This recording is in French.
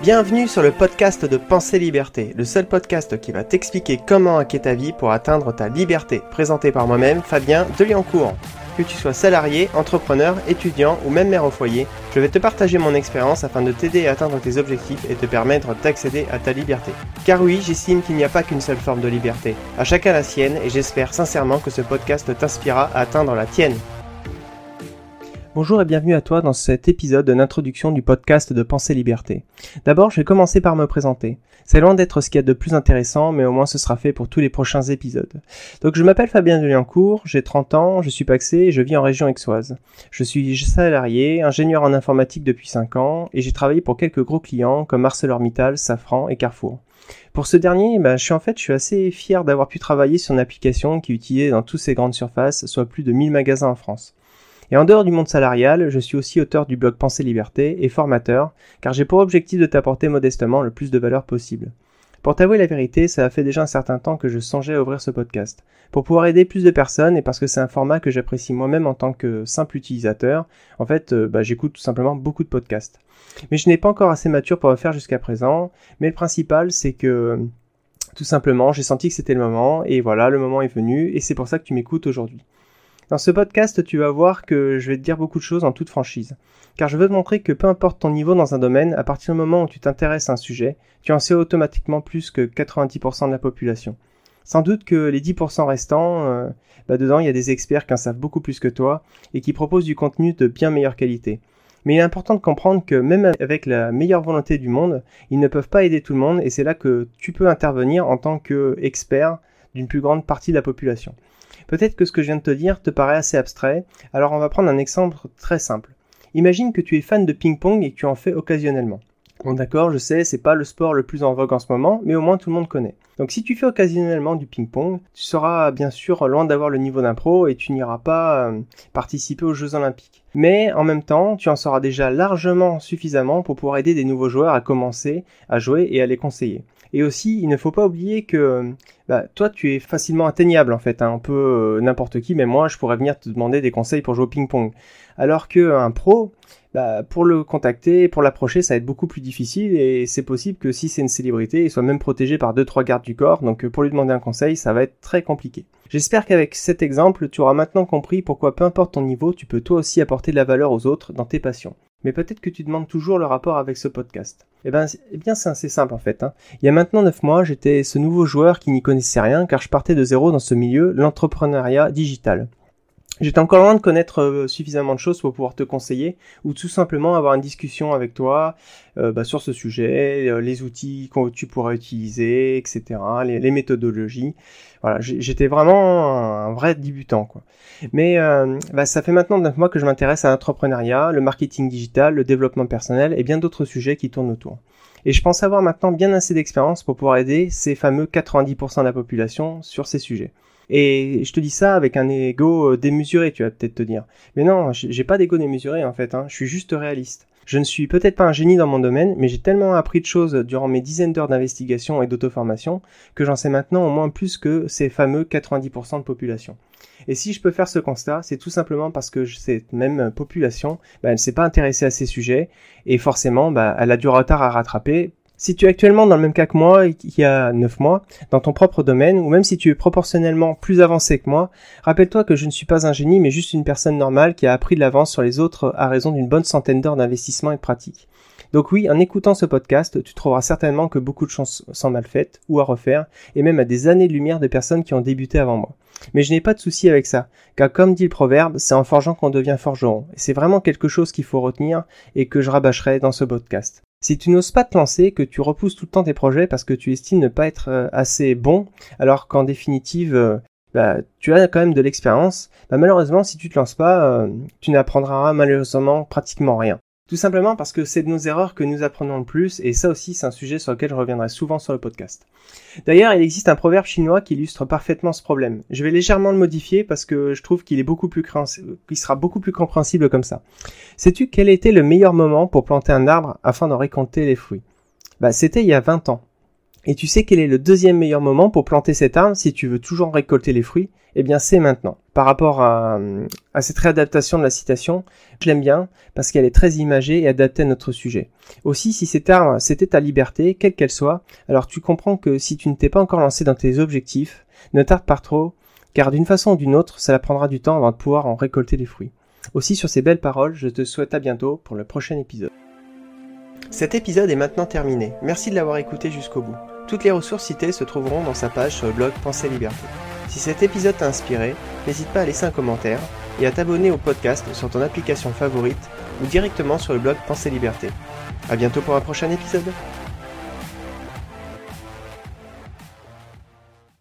Bienvenue sur le podcast de Pensée Liberté, le seul podcast qui va t'expliquer comment hacker ta vie pour atteindre ta liberté, présenté par moi-même, Fabien Deliancourt. Que tu sois salarié, entrepreneur, étudiant ou même mère au foyer, je vais te partager mon expérience afin de t'aider à atteindre tes objectifs et te permettre d'accéder à ta liberté. Car oui, j'estime qu'il n'y a pas qu'une seule forme de liberté. À chacun la sienne et j'espère sincèrement que ce podcast t'inspirera à atteindre la tienne. Bonjour et bienvenue à toi dans cet épisode d'introduction du podcast de Pensée Liberté. D'abord, je vais commencer par me présenter. C'est loin d'être ce qu'il y a de plus intéressant, mais au moins ce sera fait pour tous les prochains épisodes. Donc je m'appelle Fabien Deliancourt, j'ai 30 ans, je suis paxé et je vis en région aixoise. Je suis salarié, ingénieur en informatique depuis 5 ans et j'ai travaillé pour quelques gros clients comme ArcelorMittal, Safran et Carrefour. Pour ce dernier, bah, je suis en fait, je suis assez fier d'avoir pu travailler sur une application qui est utilisée dans toutes ces grandes surfaces, soit plus de 1000 magasins en France. Et en dehors du monde salarial, je suis aussi auteur du blog Pensée Liberté et formateur, car j'ai pour objectif de t'apporter modestement le plus de valeur possible. Pour t'avouer la vérité, ça a fait déjà un certain temps que je songeais à ouvrir ce podcast. Pour pouvoir aider plus de personnes et parce que c'est un format que j'apprécie moi-même en tant que simple utilisateur, en fait, euh, bah, j'écoute tout simplement beaucoup de podcasts. Mais je n'ai pas encore assez mature pour le faire jusqu'à présent, mais le principal c'est que tout simplement j'ai senti que c'était le moment et voilà, le moment est venu et c'est pour ça que tu m'écoutes aujourd'hui. Dans ce podcast, tu vas voir que je vais te dire beaucoup de choses en toute franchise. Car je veux te montrer que peu importe ton niveau dans un domaine, à partir du moment où tu t'intéresses à un sujet, tu en sais automatiquement plus que 90% de la population. Sans doute que les 10% restants, euh, bah dedans il y a des experts qui en savent beaucoup plus que toi et qui proposent du contenu de bien meilleure qualité. Mais il est important de comprendre que même avec la meilleure volonté du monde, ils ne peuvent pas aider tout le monde et c'est là que tu peux intervenir en tant qu'expert d'une plus grande partie de la population. Peut-être que ce que je viens de te dire te paraît assez abstrait, alors on va prendre un exemple très simple. Imagine que tu es fan de ping-pong et que tu en fais occasionnellement. Bon d'accord, je sais, c'est pas le sport le plus en vogue en ce moment, mais au moins tout le monde connaît. Donc si tu fais occasionnellement du ping-pong, tu seras bien sûr loin d'avoir le niveau d'un pro et tu n'iras pas euh, participer aux Jeux Olympiques. Mais en même temps, tu en sauras déjà largement suffisamment pour pouvoir aider des nouveaux joueurs à commencer à jouer et à les conseiller. Et aussi, il ne faut pas oublier que bah, toi, tu es facilement atteignable en fait. Hein. Un peu euh, n'importe qui, mais moi, je pourrais venir te demander des conseils pour jouer au ping-pong. Alors qu'un pro, bah, pour le contacter, pour l'approcher, ça va être beaucoup plus difficile et c'est possible que si c'est une célébrité, il soit même protégé par deux trois gardes du corps. Donc euh, pour lui demander un conseil, ça va être très compliqué. J'espère qu'avec cet exemple, tu auras maintenant compris pourquoi peu importe ton niveau, tu peux toi aussi apporter de la valeur aux autres dans tes passions mais peut-être que tu demandes toujours le rapport avec ce podcast. Eh ben, eh bien, c'est assez simple en fait. Hein. Il y a maintenant 9 mois, j'étais ce nouveau joueur qui n'y connaissait rien car je partais de zéro dans ce milieu, l'entrepreneuriat digital. J'étais encore loin de connaître euh, suffisamment de choses pour pouvoir te conseiller ou tout simplement avoir une discussion avec toi euh, bah, sur ce sujet, euh, les outils que tu pourras utiliser, etc., les, méthodologies. Voilà, j'étais vraiment un, vrai débutant, quoi. Mais bah, ça fait maintenant 9 mois que je m'intéresse à l'entrepreneuriat, le marketing digital, le développement personnel et bien d'autres sujets qui tournent autour. Et je pense avoir maintenant bien assez d'expérience pour pouvoir aider ces fameux 90% de la population sur ces sujets. Et je te dis ça avec un ego euh, démesuré, tu vas peut-être te dire. Mais non, j'ai pas d'ego démesuré en fait, hein. je suis juste réaliste. Je ne suis peut-être pas un génie dans mon domaine, mais j'ai tellement appris de choses durant mes dizaines d'heures d'investigation et d'auto-formation que j'en sais maintenant au moins plus que ces fameux 90% de population. Et si je peux faire ce constat, c'est tout simplement parce que cette même population, bah, elle ne s'est pas intéressée à ces sujets et forcément, bah, elle a du retard à rattraper si tu es actuellement dans le même cas que moi, il y a 9 mois, dans ton propre domaine, ou même si tu es proportionnellement plus avancé que moi, rappelle-toi que je ne suis pas un génie, mais juste une personne normale qui a appris de l'avance sur les autres à raison d'une bonne centaine d'heures d'investissement et de pratique. Donc oui, en écoutant ce podcast, tu trouveras certainement que beaucoup de choses sont mal faites ou à refaire, et même à des années-lumière de personnes qui ont débuté avant moi. Mais je n'ai pas de souci avec ça, car comme dit le proverbe, c'est en forgeant qu'on devient forgeron. C'est vraiment quelque chose qu'il faut retenir et que je rabâcherai dans ce podcast. Si tu n'oses pas te lancer, que tu repousses tout le temps tes projets parce que tu estimes ne pas être euh, assez bon, alors qu'en définitive, euh, bah, tu as quand même de l'expérience, bah, malheureusement, si tu te lances pas, euh, tu n'apprendras malheureusement pratiquement rien. Tout simplement parce que c'est de nos erreurs que nous apprenons le plus, et ça aussi c'est un sujet sur lequel je reviendrai souvent sur le podcast. D'ailleurs, il existe un proverbe chinois qui illustre parfaitement ce problème. Je vais légèrement le modifier parce que je trouve qu'il est beaucoup plus sera beaucoup plus compréhensible comme ça. Sais-tu quel était le meilleur moment pour planter un arbre afin d'en récolter les fruits? Bah, c'était il y a 20 ans. Et tu sais quel est le deuxième meilleur moment pour planter cet arbre si tu veux toujours récolter les fruits? Eh bien c'est maintenant. Par rapport à, à cette réadaptation de la citation, je l'aime bien parce qu'elle est très imagée et adaptée à notre sujet. Aussi, si cet arbre c'était ta liberté, quelle qu'elle soit, alors tu comprends que si tu ne t'es pas encore lancé dans tes objectifs, ne tarde pas trop, car d'une façon ou d'une autre, cela prendra du temps avant de pouvoir en récolter les fruits. Aussi sur ces belles paroles, je te souhaite à bientôt pour le prochain épisode. Cet épisode est maintenant terminé. Merci de l'avoir écouté jusqu'au bout. Toutes les ressources citées se trouveront dans sa page sur le blog Pensée Liberté. Si cet épisode t'a inspiré, n'hésite pas à laisser un commentaire et à t'abonner au podcast sur ton application favorite ou directement sur le blog Pensée Liberté. A bientôt pour un prochain épisode